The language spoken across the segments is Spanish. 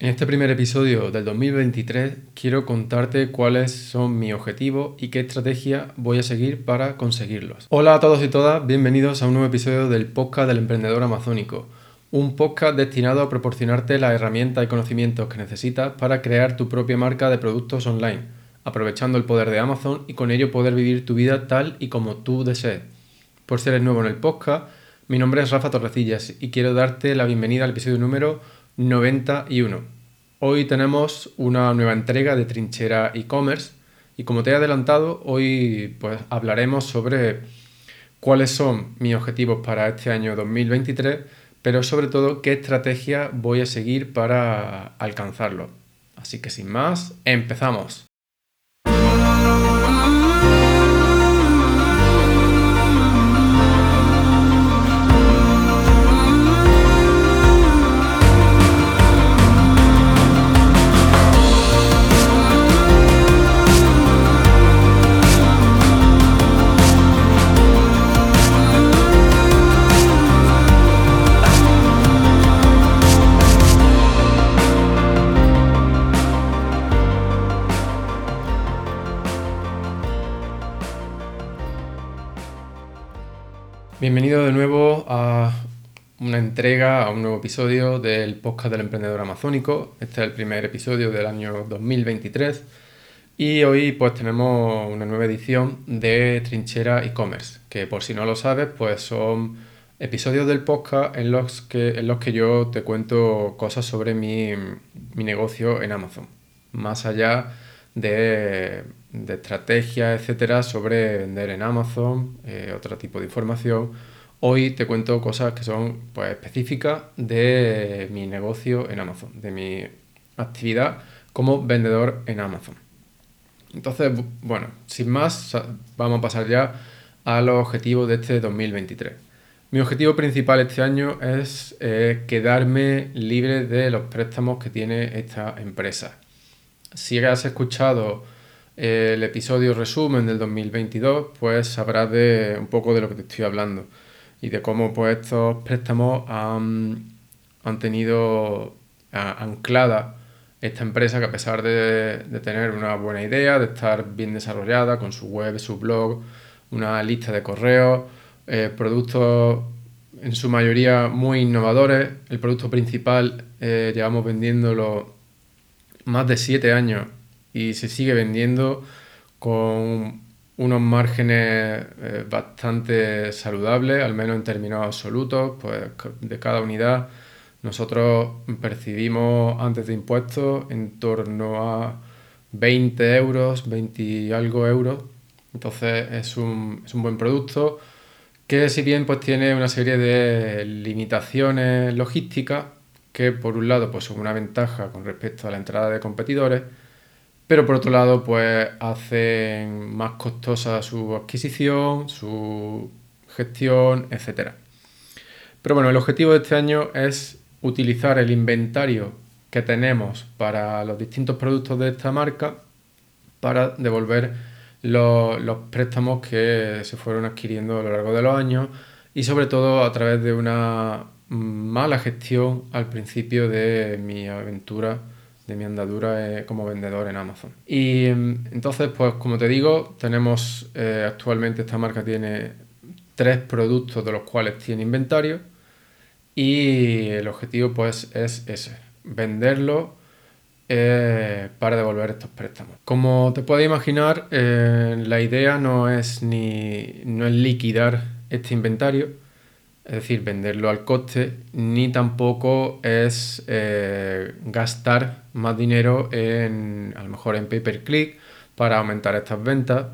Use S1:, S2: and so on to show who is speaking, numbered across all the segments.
S1: En este primer episodio del 2023 quiero contarte cuáles son mis objetivos y qué estrategia voy a seguir para conseguirlos. Hola a todos y todas, bienvenidos a un nuevo episodio del podcast del emprendedor amazónico, un podcast destinado a proporcionarte las herramientas y conocimientos que necesitas para crear tu propia marca de productos online, aprovechando el poder de Amazon y con ello poder vivir tu vida tal y como tú desees. Por ser nuevo en el podcast, mi nombre es Rafa Torrecillas y quiero darte la bienvenida al episodio número 91. Hoy tenemos una nueva entrega de Trinchera e-commerce y como te he adelantado, hoy pues hablaremos sobre cuáles son mis objetivos para este año 2023, pero sobre todo qué estrategia voy a seguir para alcanzarlo. Así que sin más, empezamos. Bienvenido de nuevo a una entrega, a un nuevo episodio del podcast del emprendedor amazónico. Este es el primer episodio del año 2023 y hoy pues tenemos una nueva edición de Trinchera e-commerce, que por si no lo sabes pues son episodios del podcast en los que, en los que yo te cuento cosas sobre mi, mi negocio en Amazon, más allá de de estrategia, etcétera, sobre vender en Amazon, eh, otro tipo de información. Hoy te cuento cosas que son pues, específicas de mi negocio en Amazon, de mi actividad como vendedor en Amazon. Entonces, bueno, sin más, vamos a pasar ya a los objetivos de este 2023. Mi objetivo principal este año es eh, quedarme libre de los préstamos que tiene esta empresa. Si has escuchado el episodio resumen del 2022, pues sabrás de un poco de lo que te estoy hablando y de cómo pues estos préstamos han, tenido anclada esta empresa que a pesar de, tener una buena idea, de estar bien desarrollada con su web, su blog, una lista de correos, eh, productos en su mayoría muy innovadores, el producto principal eh, llevamos vendiéndolo más de siete años y se sigue vendiendo con unos márgenes eh, bastante saludables, al menos en términos absolutos, pues de cada unidad nosotros percibimos antes de impuestos en torno a 20 euros, 20 y algo euros. Entonces es un, es un buen producto que si bien pues tiene una serie de limitaciones logísticas que por un lado pues son una ventaja con respecto a la entrada de competidores, pero por otro lado, pues hacen más costosa su adquisición, su gestión, etc. Pero bueno, el objetivo de este año es utilizar el inventario que tenemos para los distintos productos de esta marca para devolver los, los, préstamos que se fueron adquiriendo a lo largo de los años y sobre todo a través de una mala gestión al principio de mi aventura de mi andadura eh, como vendedor en Amazon. Y em, entonces, pues como te digo, tenemos eh, actualmente esta marca tiene tres productos de los cuales tiene inventario y el objetivo pues es ese, venderlo eh, para devolver estos préstamos. Como te puedes imaginar, la idea no es ni no es liquidar este inventario, es decir, venderlo al coste, ni tampoco es eh, gastar más dinero en, a lo mejor en pay per click para aumentar estas ventas.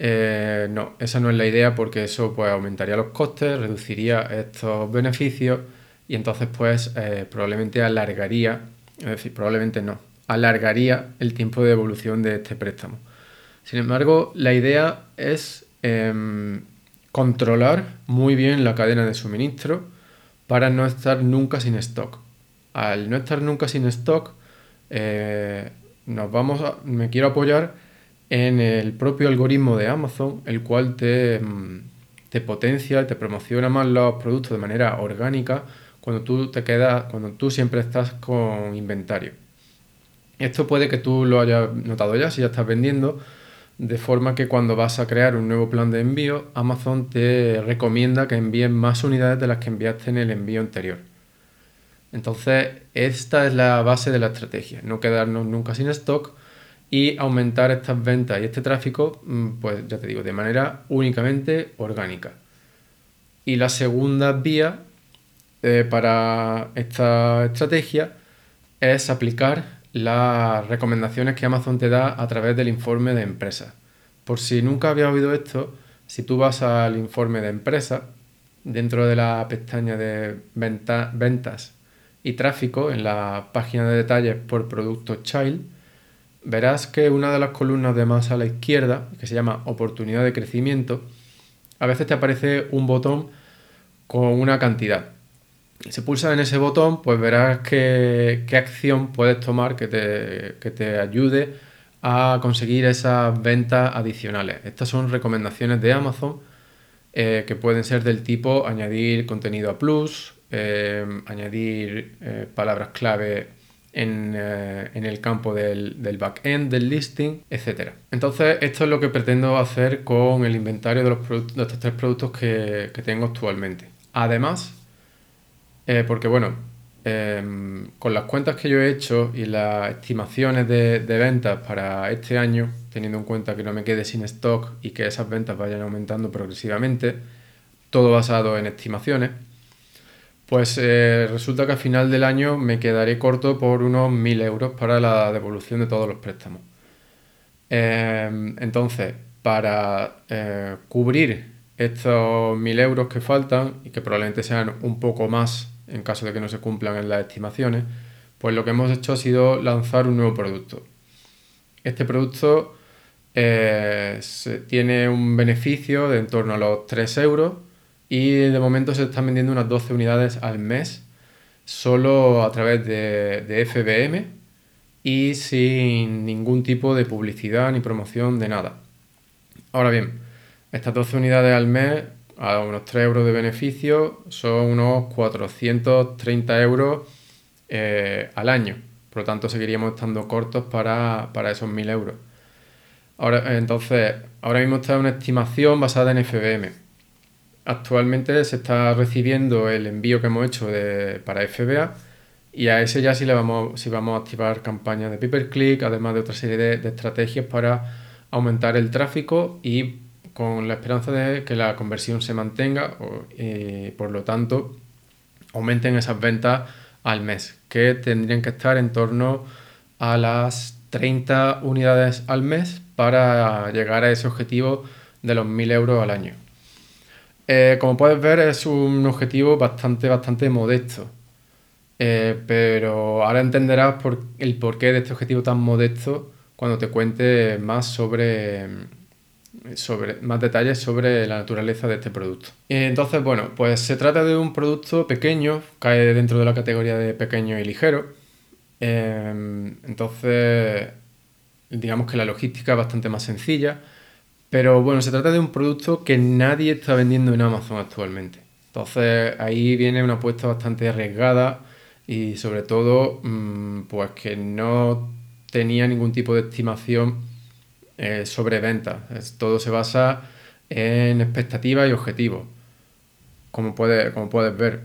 S1: Eh, no, esa no es la idea porque eso pues aumentaría los costes, reduciría estos beneficios y entonces pues eh, probablemente alargaría, es decir, probablemente no, alargaría el tiempo de evolución de este préstamo. Sin embargo, la idea es em, controlar muy bien la cadena de suministro para no estar nunca sin stock. Al no estar nunca sin stock, eh, nos vamos me quiero apoyar en el propio algoritmo de Amazon, el cual te, mm, te potencia, te promociona más los productos de manera orgánica cuando tú te quedas, cuando tú siempre estás con inventario. Esto puede que tú lo hayas notado ya si ya estás vendiendo, de forma que cuando vas a crear un nuevo plan de envío, Amazon te recomienda que envíes más unidades de las que enviaste en el envío anterior. Entonces, esta es la base de la estrategia, no quedarnos nunca sin stock y aumentar estas ventas y este tráfico, mm, pues ya te digo, de manera únicamente orgánica. Y la segunda vía eh, para esta estrategia es aplicar las recomendaciones que Amazon te da a través del informe de empresa. Por si nunca había oído esto, si tú vas al informe de empresa, dentro de la pestaña de ventas y tráfico, en la página de detalles por producto Child, verás que una de las columnas de más a la izquierda, que se llama oportunidad de crecimiento, a veces te aparece un botón con una cantidad si pulsas en ese botón, pues verás qué, acción puedes tomar que te, ayude a conseguir esas ventas adicionales. Estas son recomendaciones de Amazon eh, que pueden ser del tipo añadir contenido a plus, eh, añadir eh, palabras clave en, el campo del, del backend del listing, etc. Entonces, esto es lo que pretendo hacer con el inventario de, los de estos tres productos que, que tengo actualmente. Además, eh, porque bueno, em, con las cuentas que yo he hecho y las estimaciones de, ventas para este año, teniendo en cuenta que no me quede sin stock y que esas ventas vayan aumentando progresivamente, todo basado en estimaciones, pues eh, resulta que al final del año me quedaré corto por unos 1.000 euros para la devolución de todos los préstamos. Em, entonces, para eh, cubrir estos 1.000 euros que faltan y que probablemente sean un poco más en caso de que no se cumplan en las estimaciones, pues lo que hemos hecho ha sido lanzar un nuevo producto. Este producto eh, tiene un beneficio de en torno a los 3 euros y de momento se están vendiendo unas 12 unidades al mes solo a través de, de FBM y sin ningún tipo de publicidad ni promoción de nada. Ahora bien, estas 12 unidades al mes a unos 3 euros de beneficio son unos 430 euros eh, al año. Por lo tanto, seguiríamos estando cortos para, esos 1.000 euros. Ahora, entonces, ahora mismo está una estimación basada en FBM. Actualmente se está recibiendo el envío que hemos hecho para FBA y a ese ya sí, le vamos, vamos a activar campañas de pay per click, además de otra serie de, de estrategias para aumentar el tráfico y con la esperanza de que la conversión se mantenga y por lo tanto aumenten esas ventas al mes, que tendrían que estar en torno a las 30 unidades al mes para llegar a ese objetivo de los 1000 euros al año. Eh, como puedes ver es un objetivo bastante, bastante modesto, eh, pero ahora entenderás el porqué de este objetivo tan modesto cuando te cuente más sobre sobre, más detalles sobre la naturaleza de este producto. Entonces, bueno, pues se trata de un producto pequeño, cae dentro de la categoría de pequeño y ligero. Em, entonces, digamos que la logística es bastante más sencilla. Pero bueno, se trata de un producto que nadie está vendiendo en Amazon actualmente. Entonces ahí viene una apuesta bastante arriesgada y sobre todo mm, pues que no tenía ningún tipo de estimación eh, sobre ventas. todo se basa en expectativas y objetivos, como, puede, como puedes ver.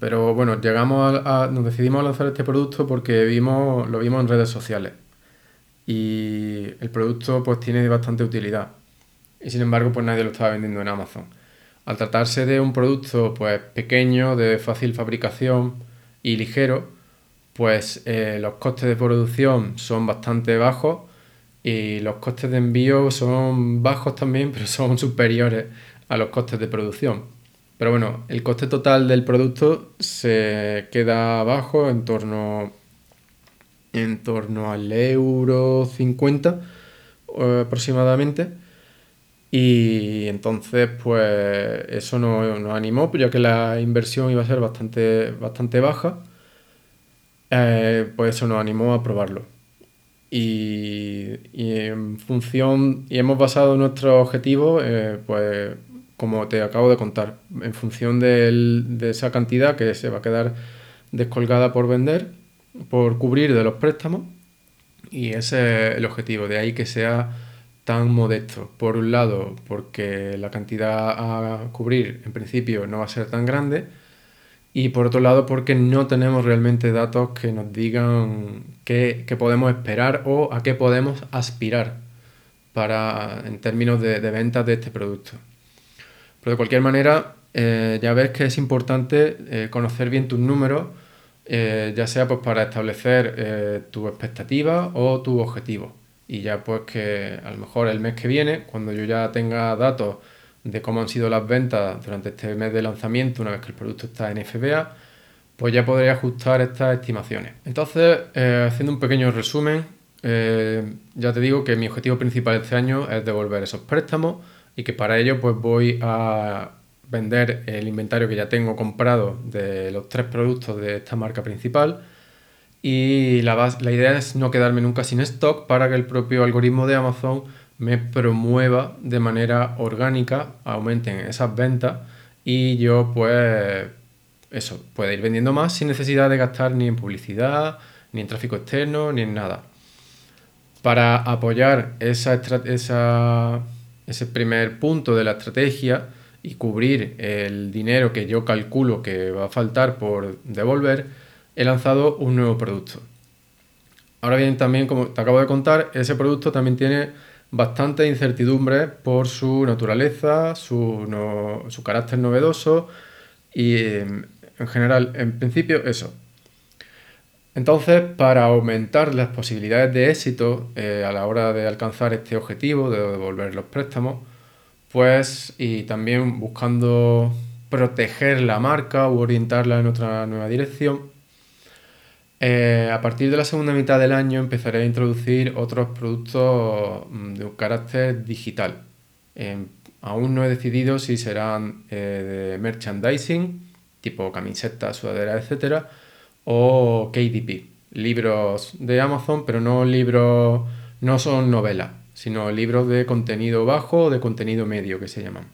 S1: Pero bueno, llegamos a, nos decidimos a lanzar este producto porque vimos, lo vimos en redes sociales. Y el producto pues tiene bastante utilidad. Y sin embargo, pues nadie lo estaba vendiendo en Amazon. Al tratarse de un producto pues pequeño, de fácil fabricación y ligero, pues eh, los costes de producción son bastante bajos y los costes de envío son bajos también, pero son superiores a los costes de producción. Pero bueno, el coste total del producto se queda bajo en torno, en torno al euro 50 eh, aproximadamente. Y entonces, pues eso nos, animó, ya que la inversión iba a ser bastante, bastante baja. Eh, pues eso nos animó a probarlo y, en función, y hemos basado nuestro objetivo, eh, pues como te acabo de contar, en función de esa cantidad que se va a quedar descolgada por vender, por cubrir de los préstamos. Y ese es el objetivo, de ahí que sea tan modesto. Por un lado, porque la cantidad a cubrir en principio no va a ser tan grande. Y por otro lado, porque no tenemos realmente datos que nos digan qué, podemos esperar o a qué podemos aspirar para, en términos de, ventas de este producto. Pero de cualquier manera, eh, ya ves que es importante eh, conocer bien tus números, eh, ya sea pues, para establecer tu expectativa o tu objetivo y ya pues que a lo mejor el mes que viene, cuando yo ya tenga datos de cómo han sido las ventas durante este mes de lanzamiento, una vez que el producto está en FBA, pues ya podré ajustar estas estimaciones. Entonces, eh, haciendo un pequeño resumen, eh, ya te digo que mi objetivo principal este año es devolver esos préstamos y que para ello pues voy a vender el inventario que ya tengo comprado de los tres productos de esta marca principal y la, la idea es no quedarme nunca sin stock para que el propio algoritmo de Amazon me promueva de manera orgánica, aumenten esas ventas y yo pues eso, pueda ir vendiendo más sin necesidad de gastar ni en publicidad, ni en tráfico externo, ni en nada. Para apoyar esa, esa, ese primer punto de la estrategia y cubrir el dinero que yo calculo que va a faltar por devolver, he lanzado un nuevo producto. Ahora bien, también, como te acabo de contar, ese producto también tiene bastante incertidumbre por su naturaleza, su, carácter novedoso y en general, en principio, eso. Entonces, para aumentar las posibilidades de éxito eh, a la hora de alcanzar este objetivo, de devolver los préstamos, pues y también buscando proteger la marca o orientarla en otra nueva dirección, eh, a partir de la segunda mitad del año empezaré a introducir otros productos mm, de un carácter digital. Em, aún no he decidido si serán eh, de merchandising, tipo camisetas, sudaderas, etc. o KDP, libros de Amazon, pero no libros, no son novelas, sino libros de contenido bajo o de contenido medio que se llaman.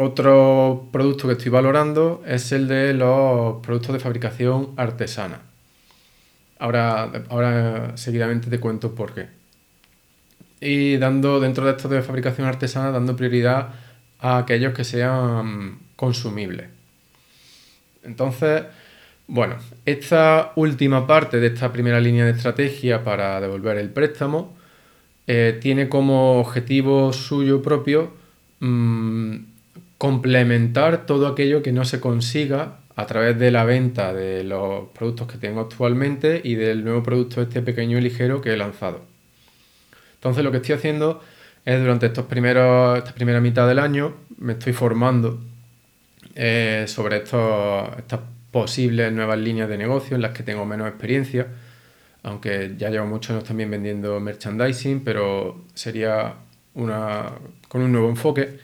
S1: Otro producto que estoy valorando es el de los productos de fabricación artesana. Ahora, ahora seguidamente te cuento por qué. Y dando dentro de estos de fabricación artesana, dando prioridad a aquellos que sean consumibles. Entonces, bueno, esta última parte de esta primera línea de estrategia para devolver el préstamo eh, tiene como objetivo suyo propio mm, complementar todo aquello que no se consiga a través de la venta de los productos que tengo actualmente y del nuevo producto este pequeño y ligero que he lanzado. Entonces lo que estoy haciendo es durante estos primeros, esta primera mitad del año me estoy formando eh, sobre estos, estas posibles nuevas líneas de negocio en las que tengo menos experiencia, aunque ya llevo muchos años también vendiendo merchandising, pero sería una, con un nuevo enfoque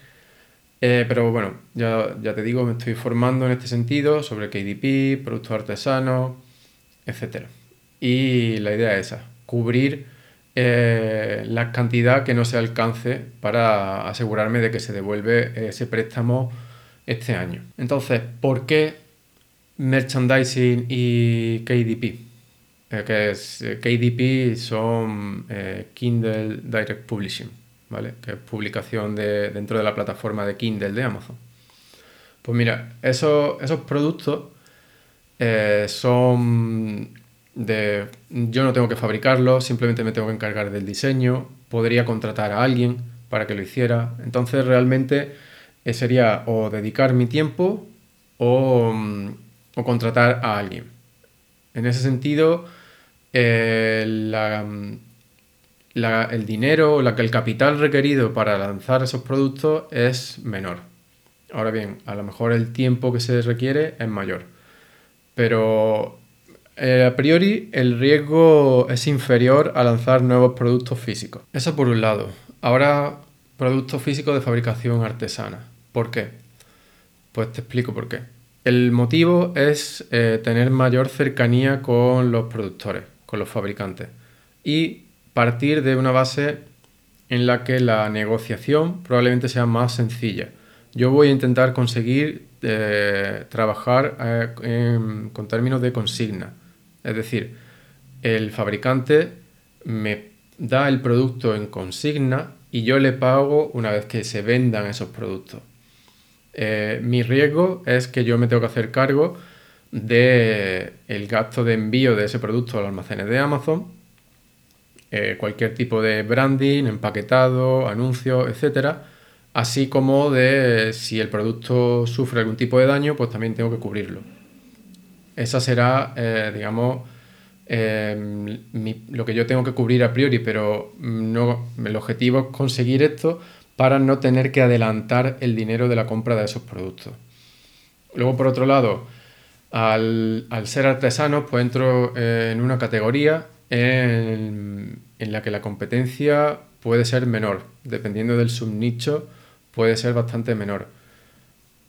S1: eh, pero bueno, ya, te digo, me estoy formando en este sentido sobre KDP, productos artesanos, etc. Y la idea es esa, cubrir eh, la cantidad que no se alcance para asegurarme de que se devuelve ese préstamo este año. Entonces, ¿por qué merchandising y KDP? Eh, que es, KDP son Kindle Direct Publishing que es publicación de, dentro de la plataforma de Kindle de Amazon. Pues mira, esos, esos productos eh, son de... Yo no tengo que fabricarlos, simplemente me tengo que encargar del diseño, podría contratar a alguien para que lo hiciera. Entonces realmente eh, sería o dedicar mi tiempo o, o, contratar a alguien. En ese sentido, eh, la, el dinero o el capital requerido para lanzar esos productos es menor. Ahora bien, a lo mejor el tiempo que se requiere es mayor. Pero eh, a priori el riesgo es inferior a lanzar nuevos productos físicos. Eso por un lado. Ahora, productos físicos de fabricación artesana. ¿Por qué? Pues te explico por qué. El motivo es eh, tener mayor cercanía con los productores, con los fabricantes. Y partir de una base en la que la negociación probablemente sea más sencilla. Yo voy a intentar conseguir eh, trabajar eh, con términos de consigna. Es decir, el fabricante me da el producto en consigna y yo le pago una vez que se vendan esos productos. Eh, mi riesgo es que yo me tengo que hacer cargo del el gasto de envío de ese producto a los almacenes de Amazon, eh, cualquier tipo de branding, empaquetado, anuncios, etcétera, así como de si el producto sufre algún tipo de daño, pues también tengo que cubrirlo. Esa será, eh, digamos, lo que yo tengo que cubrir a priori, pero no, el objetivo es conseguir esto para no tener que adelantar el dinero de la compra de esos productos. Luego, por otro lado, al, ser artesano, pues entro eh, en una categoría en, la que la competencia puede ser menor, dependiendo del subnicho, puede ser bastante menor.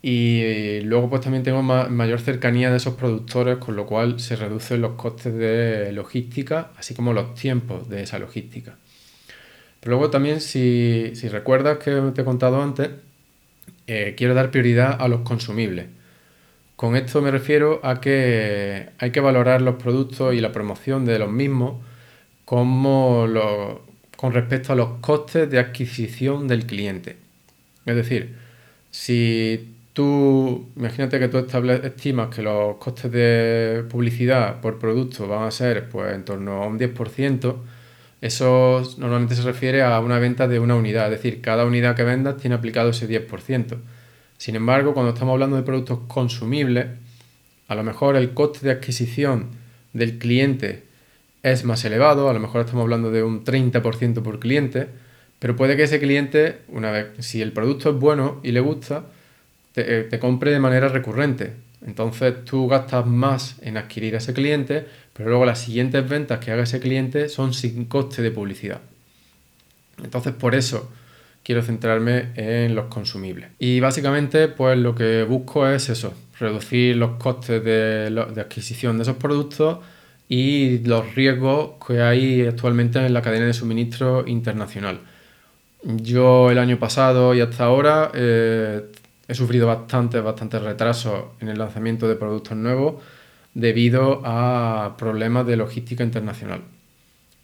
S1: Y luego pues también tengo mayor cercanía de esos productores, con lo cual se reducen los costes de logística, así como los tiempos de esa logística luego también, si, recuerdas que te he contado antes, eh, quiero dar prioridad a los consumibles. Con esto me refiero a que hay que valorar los productos y la promoción de los mismos como con respecto a los costes de adquisición del cliente. Es decir, si tú, imagínate que tú estimas que los costes de publicidad por producto van a ser pues, en torno a un 10%, eso normalmente se refiere a una venta de una unidad, es decir, cada unidad que vendas tiene aplicado ese 10%. Sin embargo, cuando estamos hablando de productos consumibles, a lo mejor el coste de adquisición del cliente es más elevado, a lo mejor estamos hablando de un 30% por cliente, pero puede que ese cliente, una vez, si el producto es bueno y le gusta, te, eh, te compre de manera recurrente. Entonces tú gastas más en adquirir a ese cliente, pero luego las siguientes ventas que haga ese cliente son sin coste de publicidad. Entonces por eso quiero centrarme en los consumibles. Y básicamente pues lo que busco es eso, reducir los costes de, de adquisición de esos productos y los riesgos que hay actualmente en la cadena de suministro internacional. Yo el año pasado y hasta ahora eh, he sufrido bastantes, bastantes retrasos en el lanzamiento de productos nuevos debido a problemas de logística internacional.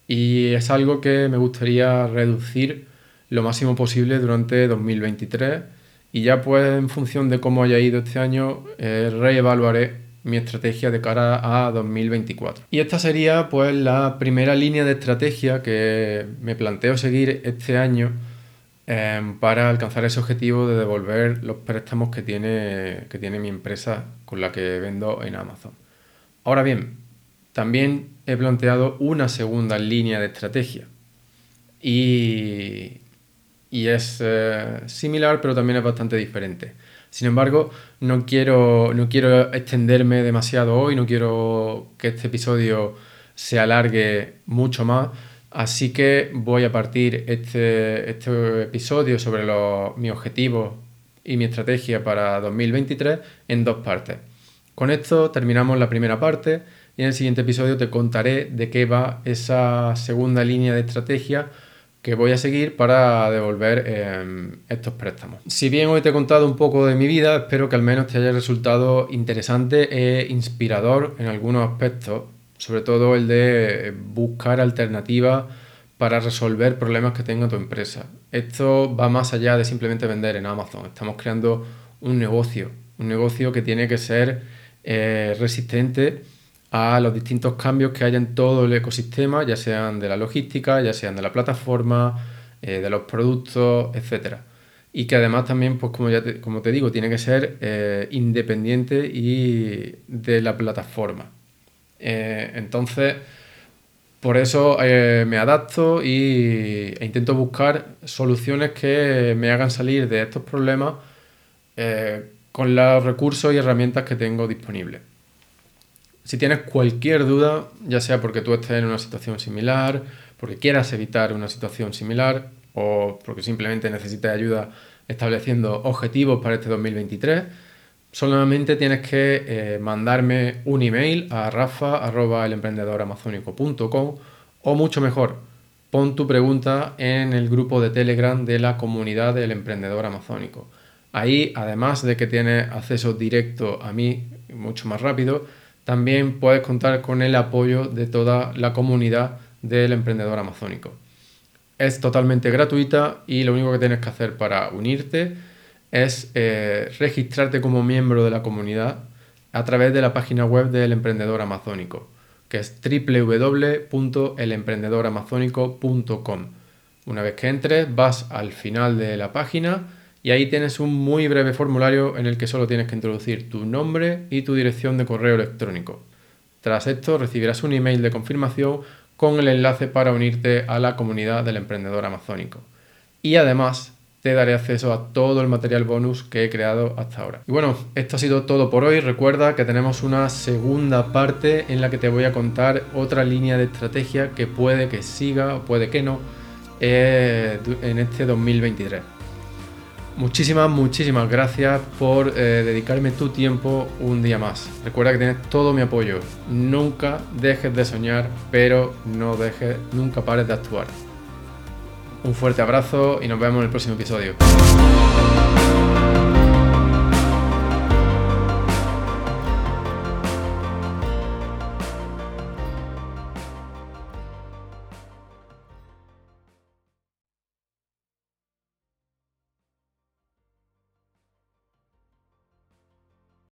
S1: Y es algo que me gustaría reducir lo máximo posible durante 2023 y ya pues en función de cómo haya ido este año eh, reevaluaré mi estrategia de cara a 2024. Y esta sería pues la primera línea de estrategia que me planteo seguir este año Em, para alcanzar ese objetivo de devolver los préstamos que tiene, que tiene mi empresa con la que vendo en Amazon. Ahora bien, también he planteado una segunda línea de estrategia y, es eh, similar pero también es bastante diferente. Sin embargo, no quiero, no quiero extenderme demasiado hoy, no quiero que este episodio se alargue mucho más Así que voy a partir este, este episodio sobre los, mis objetivos y mi estrategia para 2023 en dos partes. Con esto terminamos la primera parte y en el siguiente episodio te contaré de qué va esa segunda línea de estrategia que voy a seguir para devolver em, estos préstamos. Si bien hoy te he contado un poco de mi vida, espero que al menos te haya resultado interesante e inspirador en algunos aspectos sobre todo el de buscar alternativas para resolver problemas que tenga tu empresa. Esto va más allá de simplemente vender en Amazon. Estamos creando un negocio, un negocio que tiene que ser eh, resistente a los distintos cambios que hay en todo el ecosistema, ya sean de la logística, ya sean de la plataforma, eh, de los productos, etc. Y que además también, pues como, ya te, como te digo, tiene que ser eh, independiente y de la plataforma. Eh, entonces, por eso me adapto y, e intento buscar soluciones que me hagan salir de estos problemas con los recursos y herramientas que tengo disponibles. Si tienes cualquier duda, ya sea porque tú estés en una situación similar, porque quieras evitar una situación similar o porque simplemente necesites ayuda estableciendo objetivos para este 2023, Solamente tienes que eh, mandarme un email a rafa.elemprendedoramazónico.com o mucho mejor, pon tu pregunta en el grupo de Telegram de la comunidad del emprendedor amazónico. Ahí, además de que tienes acceso directo a mí mucho más rápido, también puedes contar con el apoyo de toda la comunidad del emprendedor amazónico. Es totalmente gratuita y lo único que tienes que hacer para unirte es eh, registrarte como miembro de la comunidad a través de la página web del emprendedor amazónico que es www.elemprendedoramazónico.com. Una vez que entres, vas al final de la página y ahí tienes un muy breve formulario en el que solo tienes que introducir tu nombre y tu dirección de correo electrónico. Tras esto recibirás un email de confirmación con el enlace para unirte a la comunidad del emprendedor amazónico. Y además te daré acceso a todo el material bonus que he creado hasta ahora. Y bueno, esto ha sido todo por hoy. Recuerda que tenemos una segunda parte en la que te voy a contar otra línea de estrategia que puede que siga o puede que no eh, en este 2023. Muchísimas, muchísimas gracias por eh, dedicarme tu tiempo un día más. Recuerda que tienes todo mi apoyo. Nunca dejes de soñar, pero no dejes, nunca pares de actuar. Un fuerte abrazo y nos vemos en el próximo episodio.